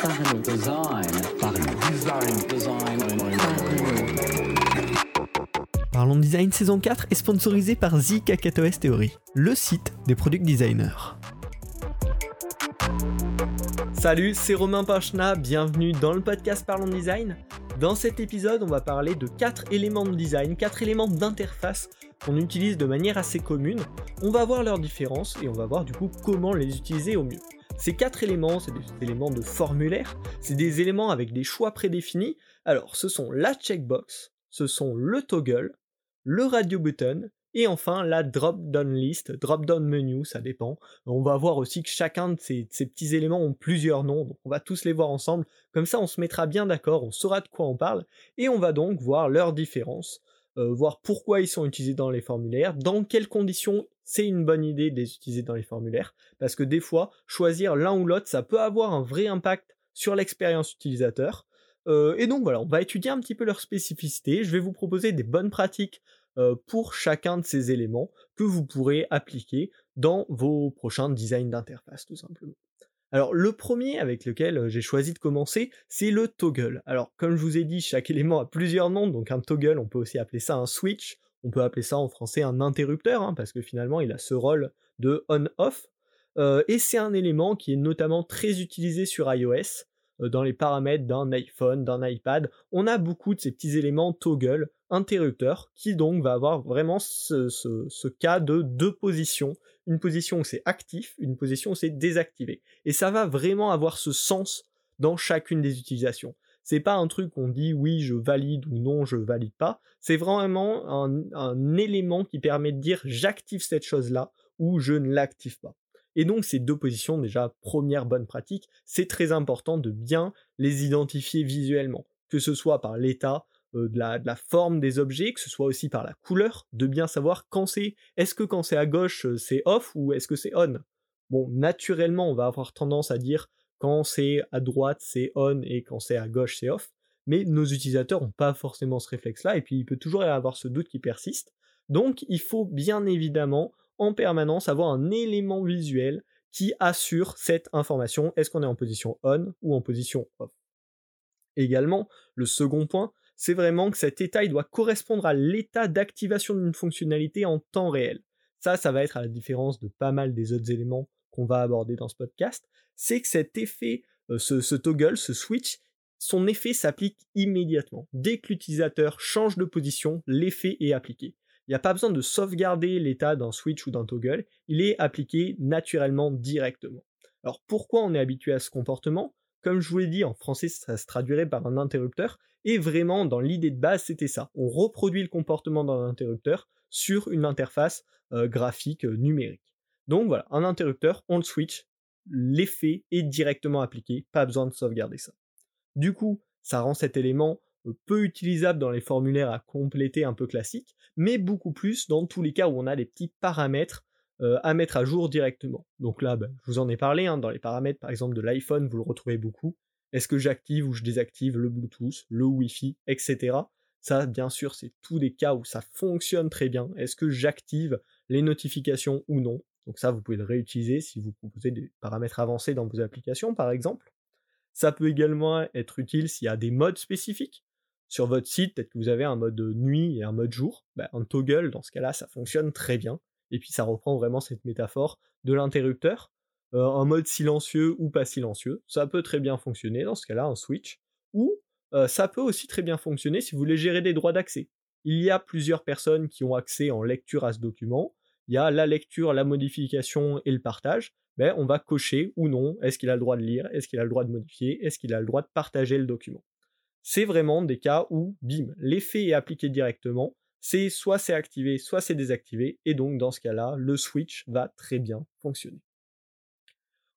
Parlons. Design. Parlons. Design. Design. Parlons Design saison 4 est sponsorisé par The Kakatoes Theory, le site des product designers. Salut, c'est Romain Pachna, bienvenue dans le podcast Parlons Design. Dans cet épisode, on va parler de 4 éléments de design, 4 éléments d'interface qu'on utilise de manière assez commune. On va voir leurs différences et on va voir du coup comment les utiliser au mieux. Ces quatre éléments, c'est des éléments de formulaire, c'est des éléments avec des choix prédéfinis. Alors, ce sont la checkbox, ce sont le toggle, le radio button, et enfin la drop-down list, drop-down menu, ça dépend. On va voir aussi que chacun de ces, petits éléments ont plusieurs noms, donc on va tous les voir ensemble. Comme ça, on se mettra bien d'accord, on saura de quoi on parle, et on va donc voir leurs différences, euh, voir pourquoi ils sont utilisés dans les formulaires, dans quelles conditions c'est une bonne idée de les utiliser dans les formulaires, parce que des fois, choisir l'un ou l'autre, ça peut avoir un vrai impact sur l'expérience utilisateur. Euh, et donc voilà, on va étudier un petit peu leurs spécificités, je vais vous proposer des bonnes pratiques euh, pour chacun de ces éléments que vous pourrez appliquer dans vos prochains designs d'interface tout simplement. Alors le premier avec lequel euh, j'ai choisi de commencer, c'est le toggle. Alors comme je vous ai dit, chaque élément a plusieurs noms, donc un toggle, on peut aussi appeler ça un switch, on peut appeler ça en français un interrupteur, hein, parce que finalement il a ce rôle de on-off, euh, et c'est un élément qui est notamment très utilisé sur iOS, dans les paramètres d'un iPhone, d'un iPad, on a beaucoup de ces petits éléments toggle, interrupteurs, qui donc va avoir vraiment ce, ce cas de deux positions, une position où c'est actif, une position où c'est désactivé. Et ça va vraiment avoir ce sens dans chacune des utilisations. C'est pas un truc qu'on dit oui je valide ou non je valide pas. C'est vraiment un, un, élément qui permet de dire j'active cette chose là ou je ne l'active pas. Et donc ces deux positions, déjà première bonne pratique, c'est très important de bien les identifier visuellement, que ce soit par l'état euh, de, la, forme des objets, que ce soit aussi par la couleur, de bien savoir quand c'est, est-ce que quand c'est à gauche euh, c'est off ou est-ce que c'est on? Bon, naturellement on va avoir tendance à dire quand c'est à droite c'est on et quand c'est à gauche c'est off, mais nos utilisateurs n'ont pas forcément ce réflexe-là et puis il peut toujours y avoir ce doute qui persiste. Donc il faut bien évidemment en permanence avoir un élément visuel qui assure cette information, est-ce qu'on est en position on ou en position off? Également, le second point, c'est vraiment que cet état il doit correspondre à l'état d'activation d'une fonctionnalité en temps réel. Ça, ça va être à la différence de pas mal des autres éléments qu'on va aborder dans ce podcast, c'est que cet effet, euh, ce, toggle, ce switch, son effet s'applique immédiatement. Dès que l'utilisateur change de position, l'effet est appliqué. Il n'y a pas besoin de sauvegarder l'état d'un switch ou d'un toggle, il est appliqué naturellement directement. Alors pourquoi on est habitué à ce comportement? Comme je vous l'ai dit, en français ça se traduirait par un interrupteur, et vraiment, dans l'idée de base, c'était ça. On reproduit le comportement d'un interrupteur sur une interface euh, graphique euh, numérique. Donc voilà, un interrupteur, on le switch, l'effet est directement appliqué, pas besoin de sauvegarder ça. Du coup, ça rend cet élément peu utilisable dans les formulaires à compléter un peu classiques, mais beaucoup plus dans tous les cas où on a des petits paramètres à mettre à jour directement. Donc là, ben, je vous en ai parlé, hein, dans les paramètres par exemple de l'iPhone, vous le retrouvez beaucoup. Est-ce que j'active ou je désactive le Bluetooth, le Wi-Fi, etc. Ça, bien sûr, c'est tous des cas où ça fonctionne très bien. Est-ce que j'active les notifications ou non? Donc ça, vous pouvez le réutiliser si vous proposez des paramètres avancés dans vos applications, par exemple. Ça peut également être utile s'il y a des modes spécifiques. Sur votre site, peut-être que vous avez un mode nuit et un mode jour. Ben, un toggle, dans ce cas-là, ça fonctionne très bien. Et puis ça reprend vraiment cette métaphore de l'interrupteur euh, en mode silencieux ou pas silencieux. Ça peut très bien fonctionner dans ce cas-là, un switch. Ou euh, ça peut aussi très bien fonctionner si vous voulez gérer des droits d'accès. Il y a plusieurs personnes qui ont accès en lecture à ce document. Il y a la lecture, la modification et le partage. Ben, on va cocher ou non, est-ce qu'il a le droit de lire, est-ce qu'il a le droit de modifier, est-ce qu'il a le droit de partager le document. C'est vraiment des cas où, bim, l'effet est appliqué directement, c'est soit c'est activé, soit c'est désactivé, et donc dans ce cas-là, le switch va très bien fonctionner.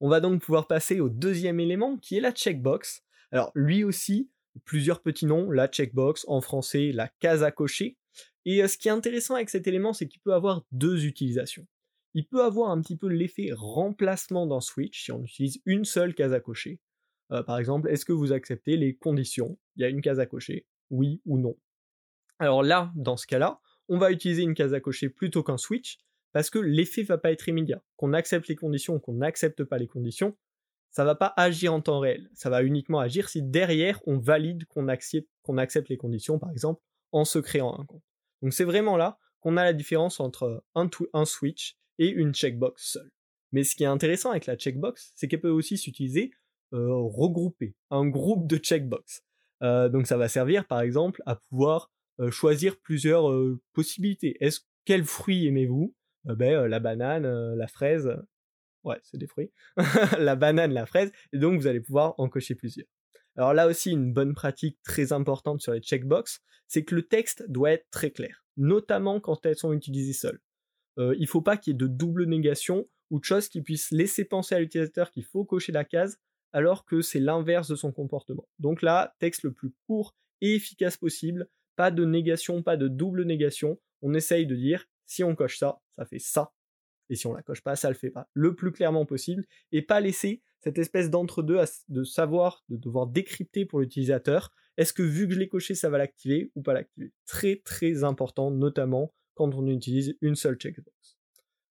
On va donc pouvoir passer au deuxième élément qui est la checkbox. Alors lui aussi, plusieurs petits noms, la checkbox, en français la case à cocher. Et euh, ce qui est intéressant avec cet élément, c'est qu'il peut avoir deux utilisations. Il peut avoir un petit peu l'effet remplacement d'un switch si on utilise une seule case à cocher. Euh, par exemple, est-ce que vous acceptez les conditions? Il y a une case à cocher, oui ou non. Alors là, dans ce cas-là, on va utiliser une case à cocher plutôt qu'un switch, parce que l'effet va pas être immédiat. Qu'on accepte les conditions ou qu'on n'accepte pas les conditions, ça va pas agir en temps réel. Ça va uniquement agir si derrière on valide qu'on accepte, les conditions, par exemple, en se créant un compte. Donc c'est vraiment là qu'on a la différence entre un switch et une checkbox seule. Mais ce qui est intéressant avec la checkbox, c'est qu'elle peut aussi s'utiliser euh, regroupée, un groupe de checkbox. Euh, donc ça va servir par exemple à pouvoir euh, choisir plusieurs possibilités. Est-ce quel fruit aimez-vous? Ben la banane, la fraise. Ouais, c'est des fruits. la banane, la fraise. Et donc vous allez pouvoir en cocher plusieurs. Alors là aussi, une bonne pratique très importante sur les checkbox, c'est que le texte doit être très clair, notamment quand elles sont utilisées seules. Il ne faut pas qu'il y ait de double négation ou de choses qui puissent laisser penser à l'utilisateur qu'il faut cocher la case alors que c'est l'inverse de son comportement. Donc là, texte le plus court et efficace possible, pas de négation, pas de double négation. On essaye de dire si on coche ça, ça fait ça. Et si on la coche pas, ça le fait pas. Le plus clairement possible et pas laisser cette espèce d'entre-deux de savoir, de devoir décrypter pour l'utilisateur. Est-ce que vu que je l'ai coché, ça va l'activer ou pas l'activer? Très très important, notamment quand on utilise une seule checkbox.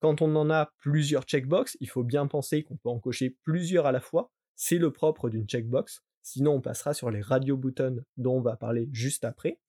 Quand on en a plusieurs checkbox, il faut bien penser qu'on peut en cocher plusieurs à la fois. C'est le propre d'une checkbox. Sinon, on passera sur les radio buttons dont on va parler juste après.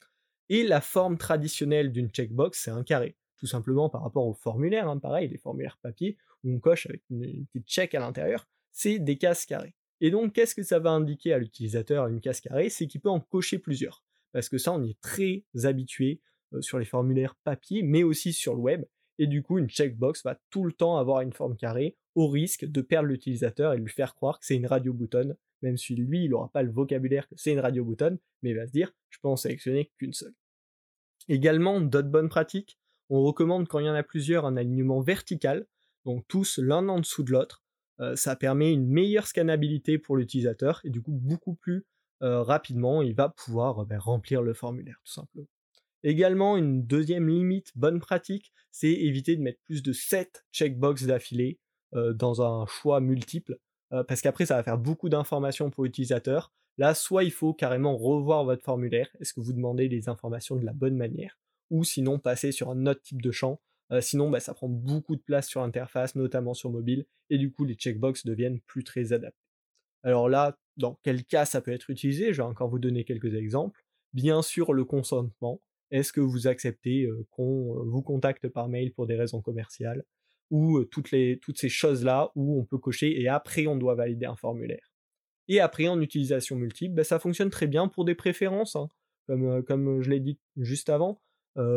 Et la forme traditionnelle d'une checkbox, c'est un carré. Tout simplement par rapport au formulaire, hein, pareil, les formulaires papier, où on coche avec une, petite check à l'intérieur, c'est des cases carrées. Et donc, qu'est-ce que ça va indiquer à l'utilisateur, une case carrée? C'est qu'il peut en cocher plusieurs. Parce que ça, on est très habitué euh, sur les formulaires papier, mais aussi sur le web. Et du coup, une checkbox va tout le temps avoir une forme carrée, au risque de perdre l'utilisateur et de lui faire croire que c'est une radio bouton, même si lui, il n'aura pas le vocabulaire que c'est une radio bouton, mais il va se dire, je peux en sélectionner qu'une seule. Également, d'autres bonnes pratiques, on recommande quand il y en a plusieurs un alignement vertical, donc tous l'un en dessous de l'autre. Euh, ça permet une meilleure scannabilité pour l'utilisateur et du coup beaucoup plus euh, rapidement il va pouvoir ben, remplir le formulaire tout simplement. Également, une deuxième limite bonne pratique, c'est éviter de mettre plus de 7 checkbox d'affilée euh, dans un choix multiple, parce qu'après ça va faire beaucoup d'informations pour l'utilisateur. Là, soit il faut carrément revoir votre formulaire, est-ce que vous demandez les informations de la bonne manière, ou sinon passer sur un autre type de champ. Sinon, bah, ça prend beaucoup de place sur l'interface, notamment sur mobile, et du coup les checkbox deviennent plus très adaptés. Alors là, dans quel cas ça peut être utilisé? Je vais encore vous donner quelques exemples. Bien sûr, le consentement. Est-ce que vous acceptez qu'on vous contacte par mail pour des raisons commerciales? Ou toutes, les, toutes ces choses-là où on peut cocher et après on doit valider un formulaire. Et après en utilisation multiple, ben, ça fonctionne très bien pour des préférences, hein. comme, comme je l'ai dit juste avant.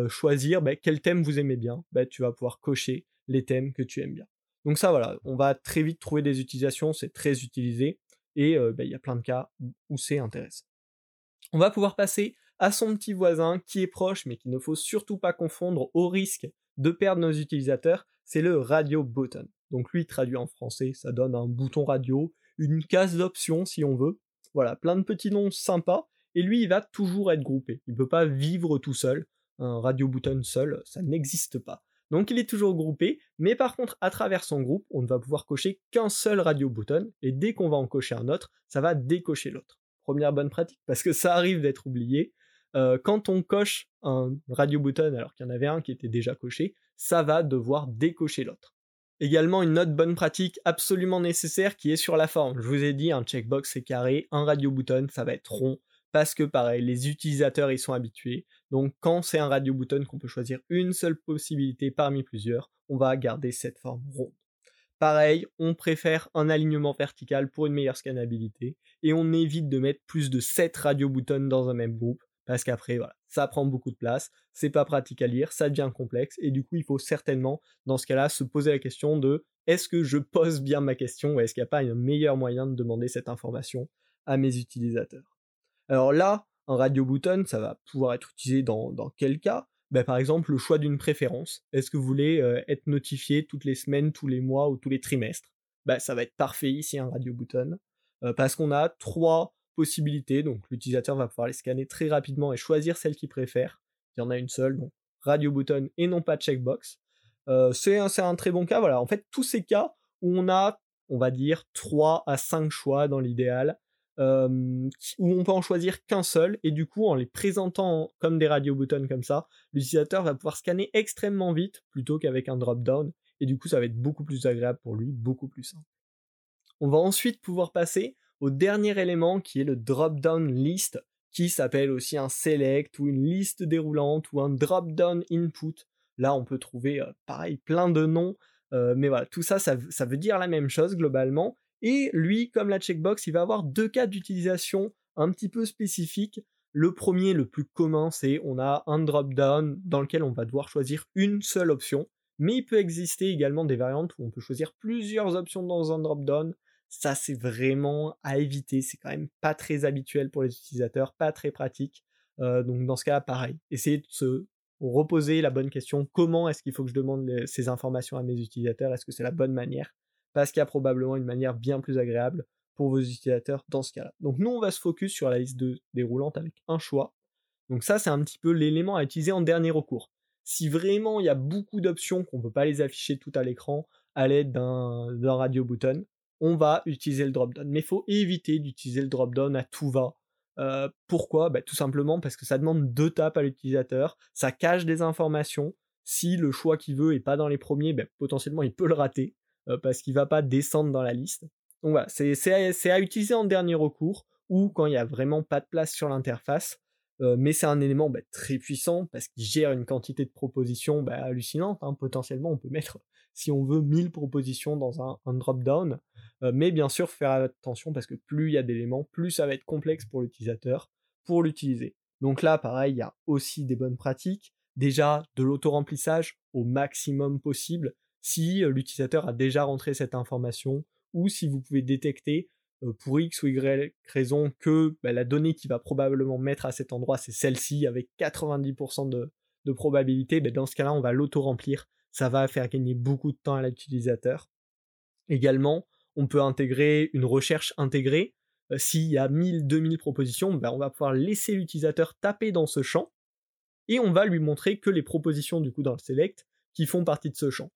choisir ben, quel thème vous aimez bien, ben, tu vas pouvoir cocher les thèmes que tu aimes bien. Donc ça voilà, on va très vite trouver des utilisations, c'est très utilisé et il y a plein de cas où c'est intéressant. On va pouvoir passer à son petit voisin qui est proche mais qu'il ne faut surtout pas confondre au risque de perdre nos utilisateurs, c'est le radio button. Donc lui traduit en français, ça donne un bouton radio, une case d'options si on veut. Voilà, plein de petits noms sympas et lui il va toujours être groupé. Il ne peut pas vivre tout seul. Un radio button seul, ça n'existe pas. Donc il est toujours groupé, mais par contre à travers son groupe, on ne va pouvoir cocher qu'un seul radio button et dès qu'on va en cocher un autre, ça va décocher l'autre. Première bonne pratique parce que ça arrive d'être oublié. Euh, quand on coche un radio button alors qu'il y en avait un qui était déjà coché, ça va devoir décocher l'autre. Également une autre bonne pratique absolument nécessaire qui est sur la forme. Je vous ai dit un checkbox c'est carré, un radio button ça va être rond parce que pareil, les utilisateurs y sont habitués. Donc quand c'est un radio button qu'on peut choisir une seule possibilité parmi plusieurs, on va garder cette forme ronde. Pareil, on préfère un alignement vertical pour une meilleure scannabilité et on évite de mettre plus de 7 radio buttons dans un même groupe parce qu'après, voilà, ça prend beaucoup de place, c'est pas pratique à lire, ça devient complexe, et du coup, il faut certainement, dans ce cas-là, se poser la question de est-ce que je pose bien ma question, ou est-ce qu'il n'y a pas un meilleur moyen de demander cette information à mes utilisateurs? Alors là, un radio button, ça va pouvoir être utilisé dans, quel cas? Ben, Par exemple, le choix d'une préférence. Est-ce que vous voulez euh, être notifié toutes les semaines, tous les mois ou tous les trimestres? Ben, Ça va être parfait ici, un radio button, euh, parce qu'on a trois donc l'utilisateur va pouvoir les scanner très rapidement et choisir celle qu'il préfère. Il y en a une seule, donc radio button et non pas checkbox. Euh, c'est un, très bon cas, voilà. En fait, tous ces cas où on a, on va dire, 3 à 5 choix dans l'idéal, euh, où on peut en choisir qu'un seul, et du coup, en les présentant comme des radio buttons comme ça, l'utilisateur va pouvoir scanner extrêmement vite plutôt qu'avec un drop-down, et du coup, ça va être beaucoup plus agréable pour lui, beaucoup plus simple. On va ensuite pouvoir passer au dernier élément qui est le drop-down list, qui s'appelle aussi un select ou une liste déroulante ou un drop-down input. Là, on peut trouver, euh, pareil, plein de noms, euh, mais voilà, tout ça, ça, ça, veut dire la même chose globalement. Et lui, comme la checkbox, il va avoir deux cas d'utilisation un petit peu spécifiques. Le premier, le plus commun, c'est on a un drop-down dans lequel on va devoir choisir une seule option. Mais il peut exister également des variantes où on peut choisir plusieurs options dans un drop-down. Ça, c'est vraiment à éviter. C'est quand même pas très habituel pour les utilisateurs, pas très pratique. Donc dans ce cas, pareil. Essayez de se reposer la bonne question. Comment est-ce qu'il faut que je demande ces informations à mes utilisateurs? Est-ce que c'est la bonne manière? Parce qu'il y a probablement une manière bien plus agréable pour vos utilisateurs dans ce cas-là. Donc nous, on va se focus sur la liste de déroulante avec un choix. Donc ça, c'est un petit peu l'élément à utiliser en dernier recours. Si vraiment il y a beaucoup d'options qu'on ne peut pas les afficher tout à l'écran à l'aide d'un radio button, on va utiliser le drop-down. Mais il faut éviter d'utiliser le drop-down à tout va. Euh, pourquoi? Bah, Tout simplement parce que ça demande deux tapes à l'utilisateur, ça cache des informations. Si le choix qu'il veut est pas dans les premiers, bah, potentiellement il peut le rater euh, parce qu'il va pas descendre dans la liste. Donc voilà, c'est à utiliser en dernier recours ou quand il n'y a vraiment pas de place sur l'interface. Euh, mais c'est un élément bah, très puissant parce qu'il gère une quantité de propositions hallucinante. Hein. Potentiellement, on peut mettre, si on veut, 1000 propositions dans un, drop-down. Euh, mais bien sûr, faire attention parce que plus il y a d'éléments, plus ça va être complexe pour l'utilisateur pour l'utiliser. Donc là, pareil, il y a aussi des bonnes pratiques. Déjà, de l'auto-remplissage au maximum possible si euh, l'utilisateur a déjà rentré cette information ou si vous pouvez détecter euh, pour X ou Y raison que bah, la donnée qu'il va probablement mettre à cet endroit, c'est celle-ci avec 90% de, probabilité, bah, dans ce cas-là, on va l'auto-remplir. Ça va faire gagner beaucoup de temps à l'utilisateur. Également, on peut intégrer une recherche intégrée. Euh, s'il y a 1000, 2000 propositions, bah, on va pouvoir laisser l'utilisateur taper dans ce champ et on va lui montrer que les propositions du coup dans le select qui font partie de ce champ,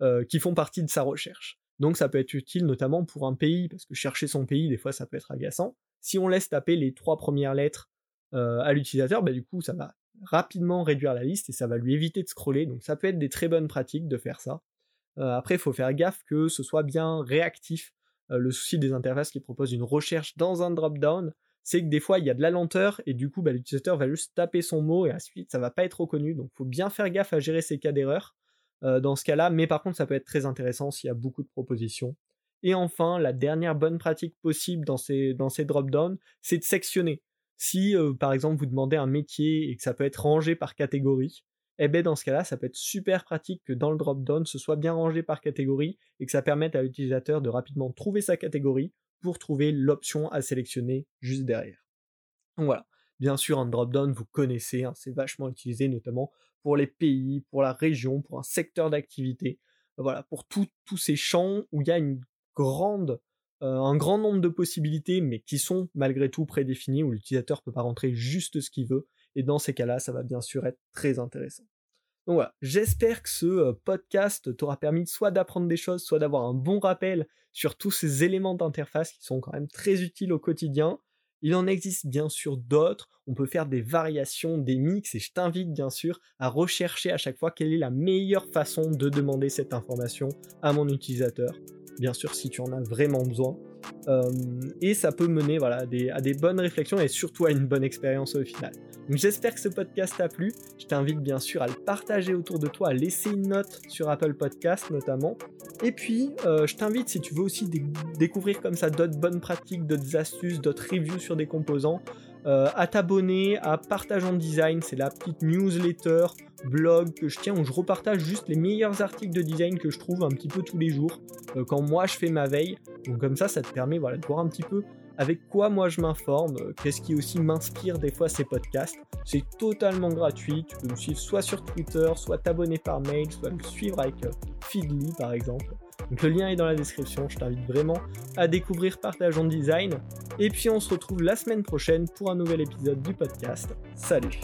euh, qui font partie de sa recherche. Donc ça peut être utile notamment pour un pays, parce que chercher son pays, des fois ça peut être agaçant. Si on laisse taper les trois premières lettres euh, à l'utilisateur, bah, du coup ça va rapidement réduire la liste et ça va lui éviter de scroller. Donc ça peut être des très bonnes pratiques de faire ça. Euh, après, il faut faire gaffe que ce soit bien réactif. Euh, le souci des interfaces qui proposent une recherche dans un drop-down, c'est que des fois il y a de la lenteur et du coup bah, l'utilisateur va juste taper son mot et ensuite ça va pas être reconnu. Donc il faut bien faire gaffe à gérer ces cas d'erreur. Euh, dans ce cas-là, mais par contre ça peut être très intéressant s'il y a beaucoup de propositions. Et enfin, la dernière bonne pratique possible dans ces, dans ces drop-down, c'est de sectionner. Si euh, par exemple vous demandez un métier et que ça peut être rangé par catégorie, eh bien dans ce cas-là, ça peut être super pratique que dans le drop-down, ce soit bien rangé par catégorie et que ça permette à l'utilisateur de rapidement trouver sa catégorie pour trouver l'option à sélectionner juste derrière. Donc voilà. Bien sûr, un drop-down, vous connaissez, hein, c'est vachement utilisé notamment pour les pays, pour la région, pour un secteur d'activité, voilà, pour tous ces champs où il y a une grande, un grand nombre de possibilités, mais qui sont malgré tout prédéfinies, où l'utilisateur peut pas rentrer juste ce qu'il veut, et dans ces cas-là, ça va bien sûr être très intéressant. Donc voilà, j'espère que ce euh, podcast t'aura permis soit d'apprendre des choses, soit d'avoir un bon rappel sur tous ces éléments d'interface qui sont quand même très utiles au quotidien. Il en existe bien sûr d'autres, on peut faire des variations, des mix, et je t'invite bien sûr à rechercher à chaque fois quelle est la meilleure façon de demander cette information à mon utilisateur. Bien sûr si tu en as vraiment besoin. Euh, et ça peut mener voilà, à des, bonnes réflexions et surtout à une bonne expérience au final. Donc j'espère que ce podcast t'a plu. Je t'invite bien sûr à le partager autour de toi, à laisser une note sur Apple Podcast notamment. Et puis euh, je t'invite si tu veux aussi découvrir comme ça d'autres bonnes pratiques, d'autres astuces, d'autres reviews sur des composants, euh, à t'abonner à Partage en Design, c'est la petite newsletter, blog que je tiens où je repartage juste les meilleurs articles de design que je trouve un petit peu tous les jours euh, quand moi je fais ma veille. Donc comme ça, ça te permet voilà, de voir un petit peu avec quoi moi je m'informe, euh, qu'est-ce qui aussi m'inspire des fois ces podcasts. C'est totalement gratuit, tu peux me suivre soit sur Twitter, soit t'abonner par mail, soit me suivre avec Feedly par exemple. Le lien est dans la description, je t'invite vraiment à découvrir Partage en Design. Et puis on se retrouve la semaine prochaine pour un nouvel épisode du podcast. Salut.